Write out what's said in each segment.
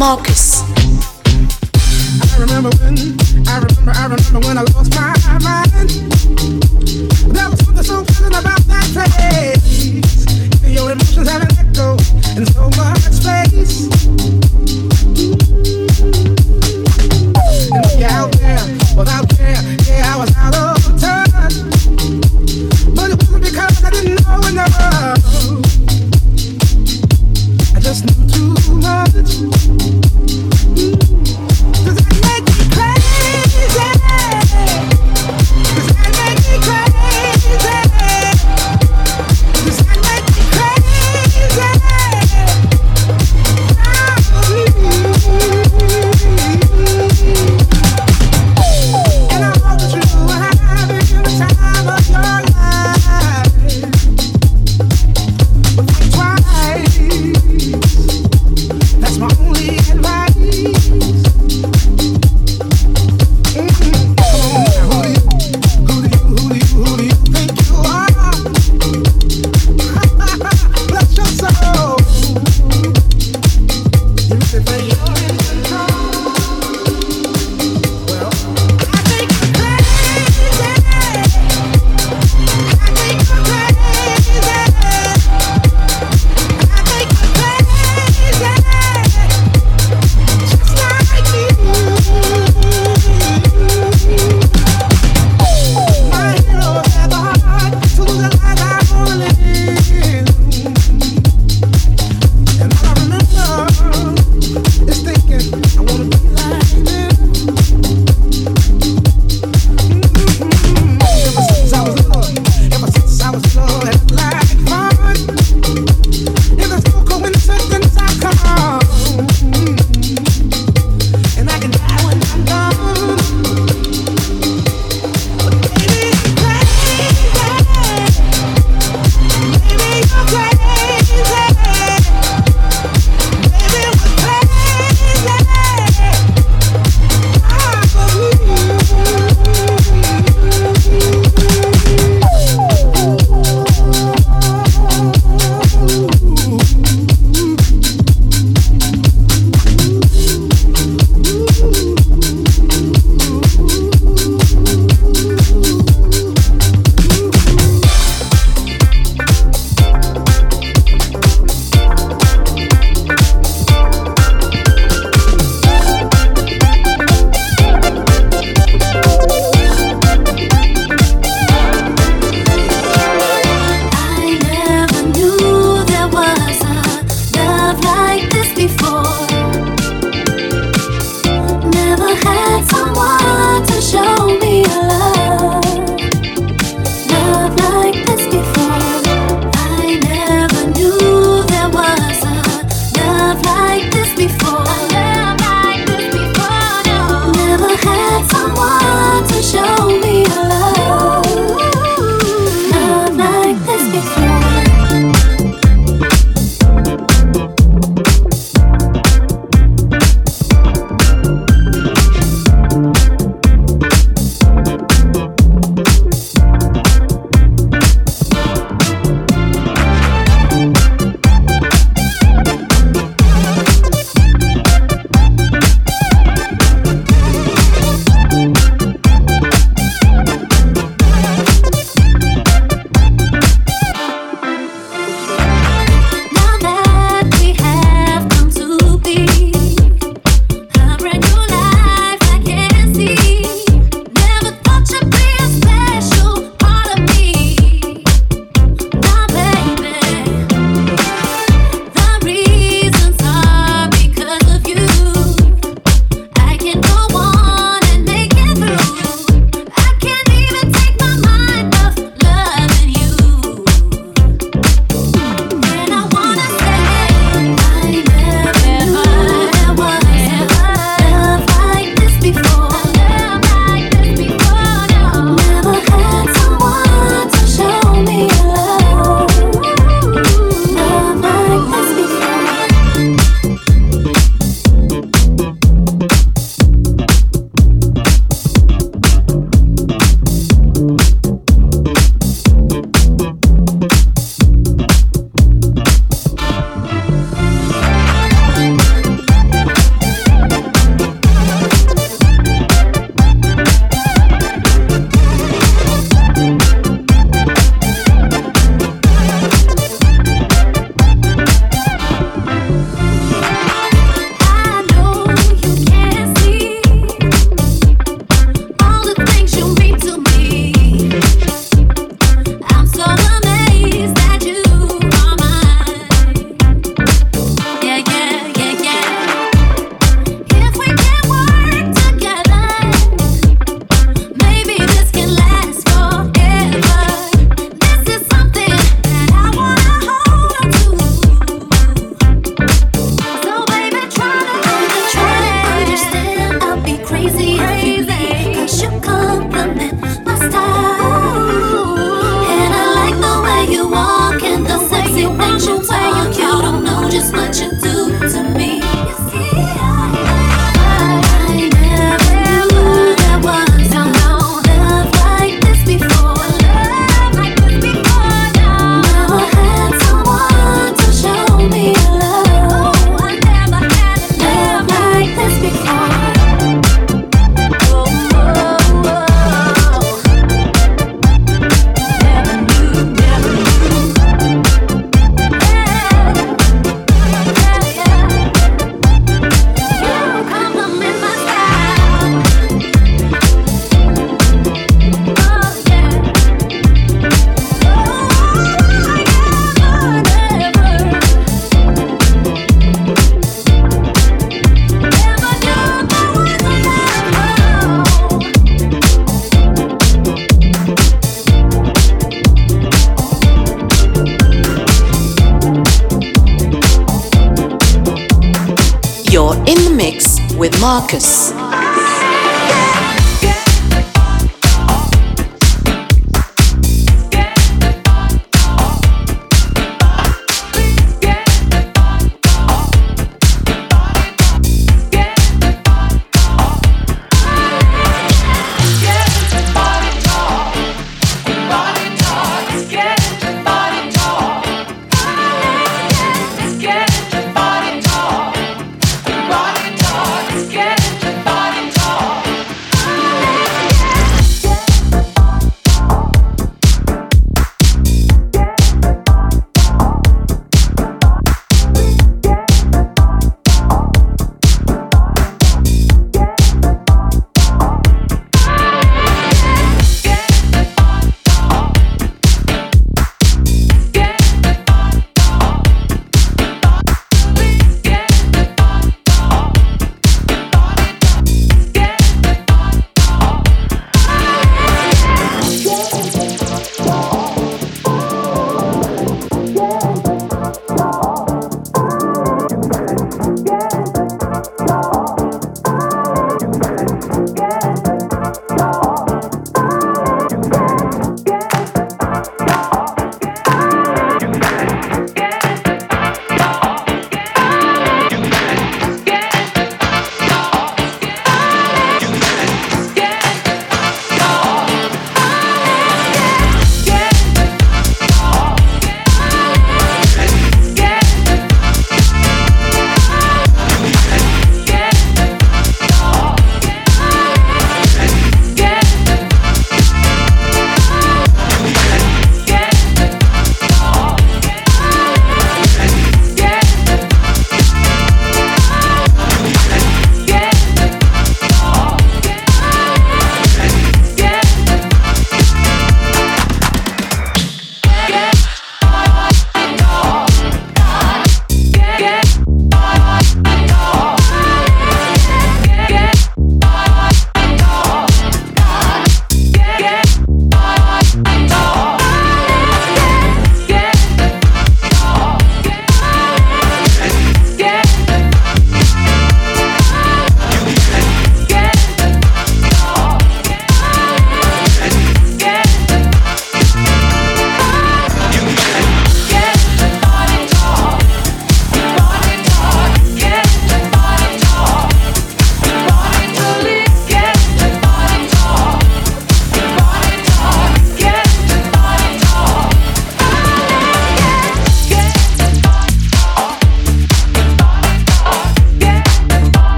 With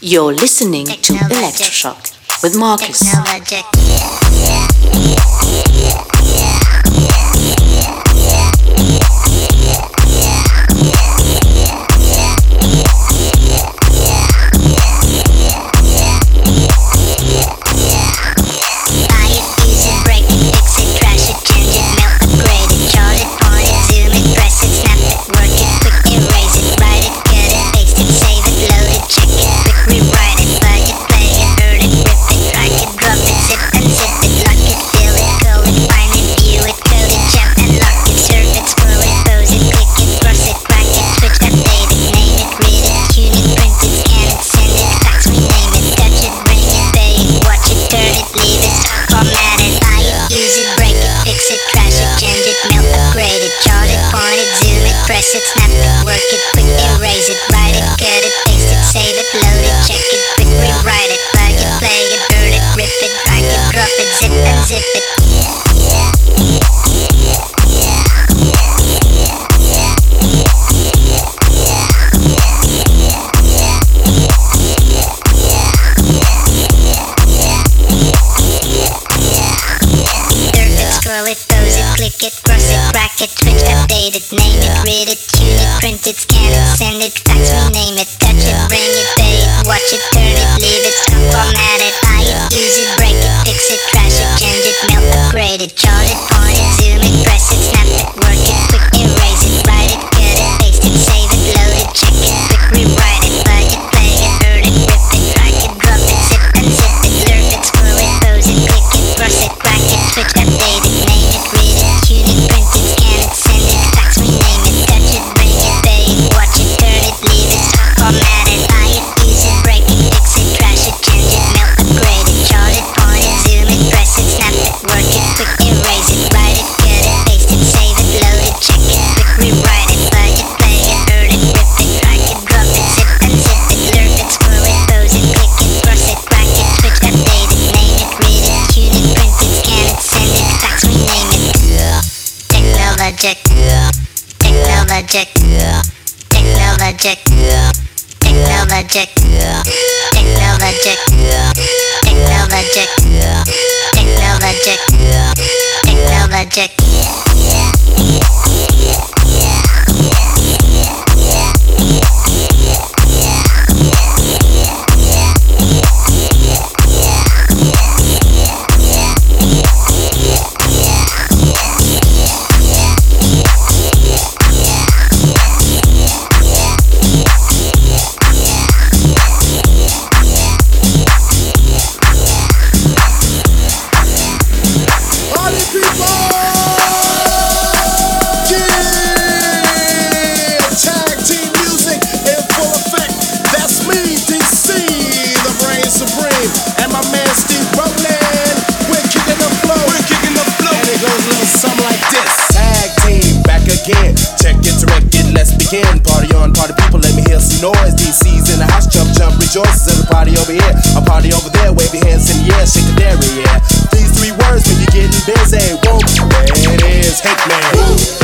You're listening to Electroshock with Marcus. altro rejoices. at the party over here, a party over there. Wave your hands in the air, shake the dairy, yeah. These three words when you're getting busy. Whoa, man, it is Hitman. Woo.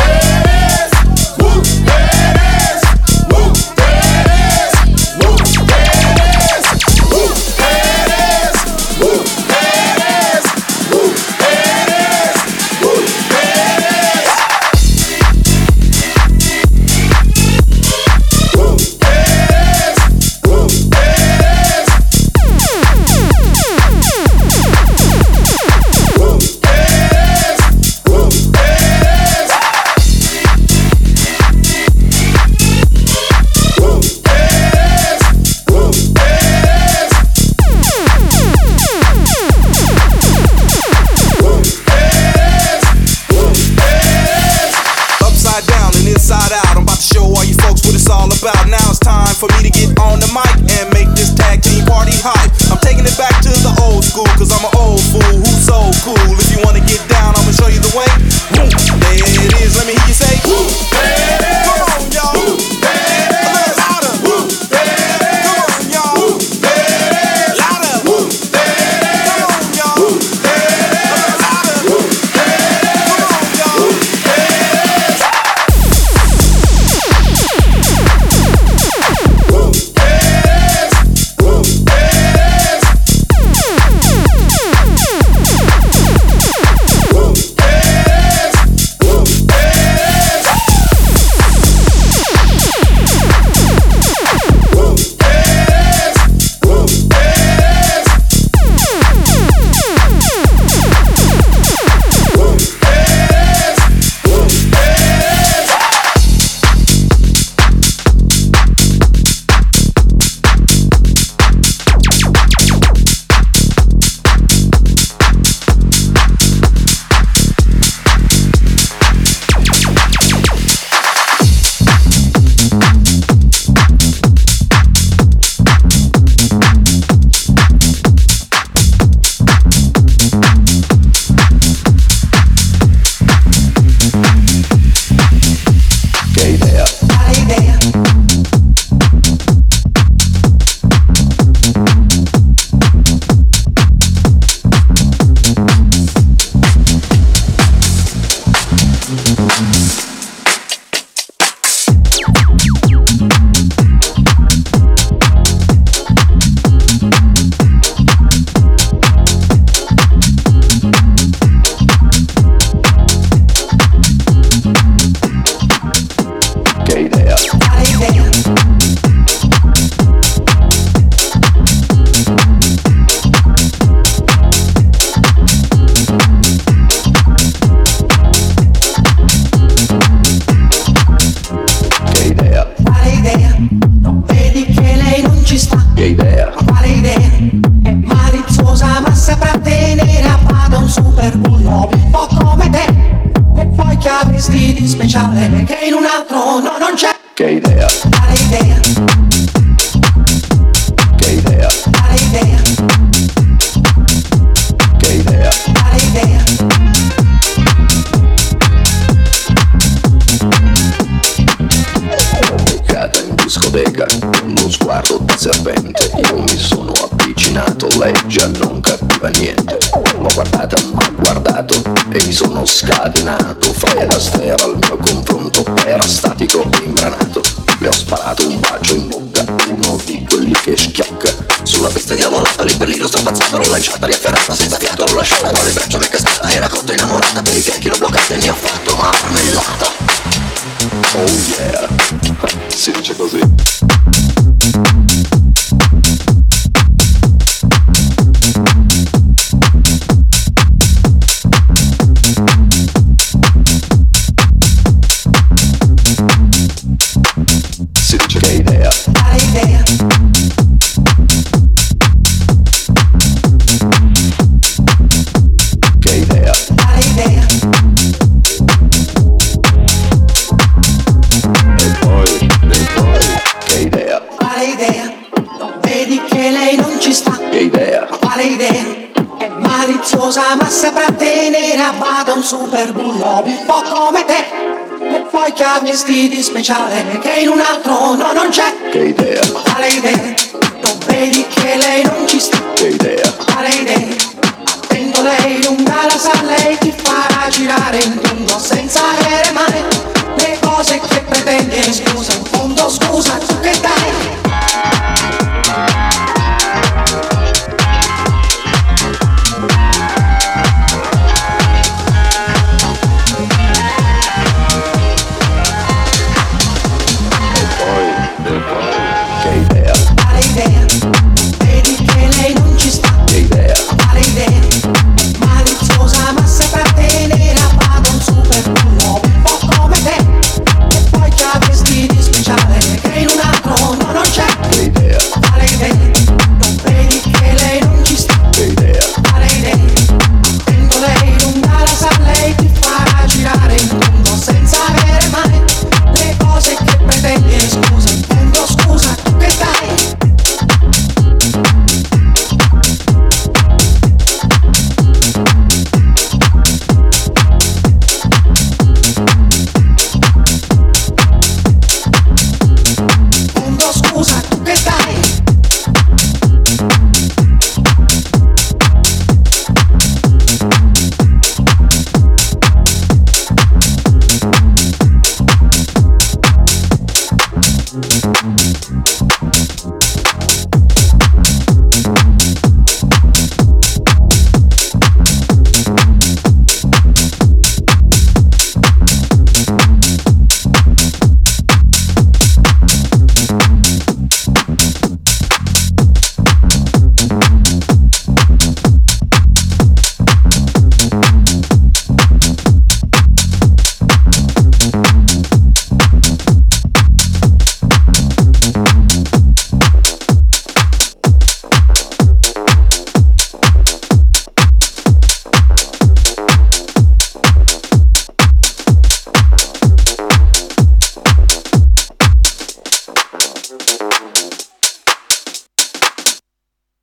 Serpente. Io mi sono avvicinato, lei già non capiva niente. L'ho guardata, m'ha guardato e mi sono scatenato. Fred Astaire al mio confronto, era statico e imbranato. Le ho sparato un bacio in bocca, uno di quelli che schiocca Sulla pista diavolata, per lì l'ho lanciata, riafferrata, senza fiato, l'ho lasciata Tra le braccia mi è cascata, era cotta innamorata. Per i fianchi l'ho bloccata e mi ha fatto marmellata. Oh yeah, si dice così. Un super bullo un po' come te. E poi che ha vestiti speciale che in un altro no non c'è. che idea, Quale idea?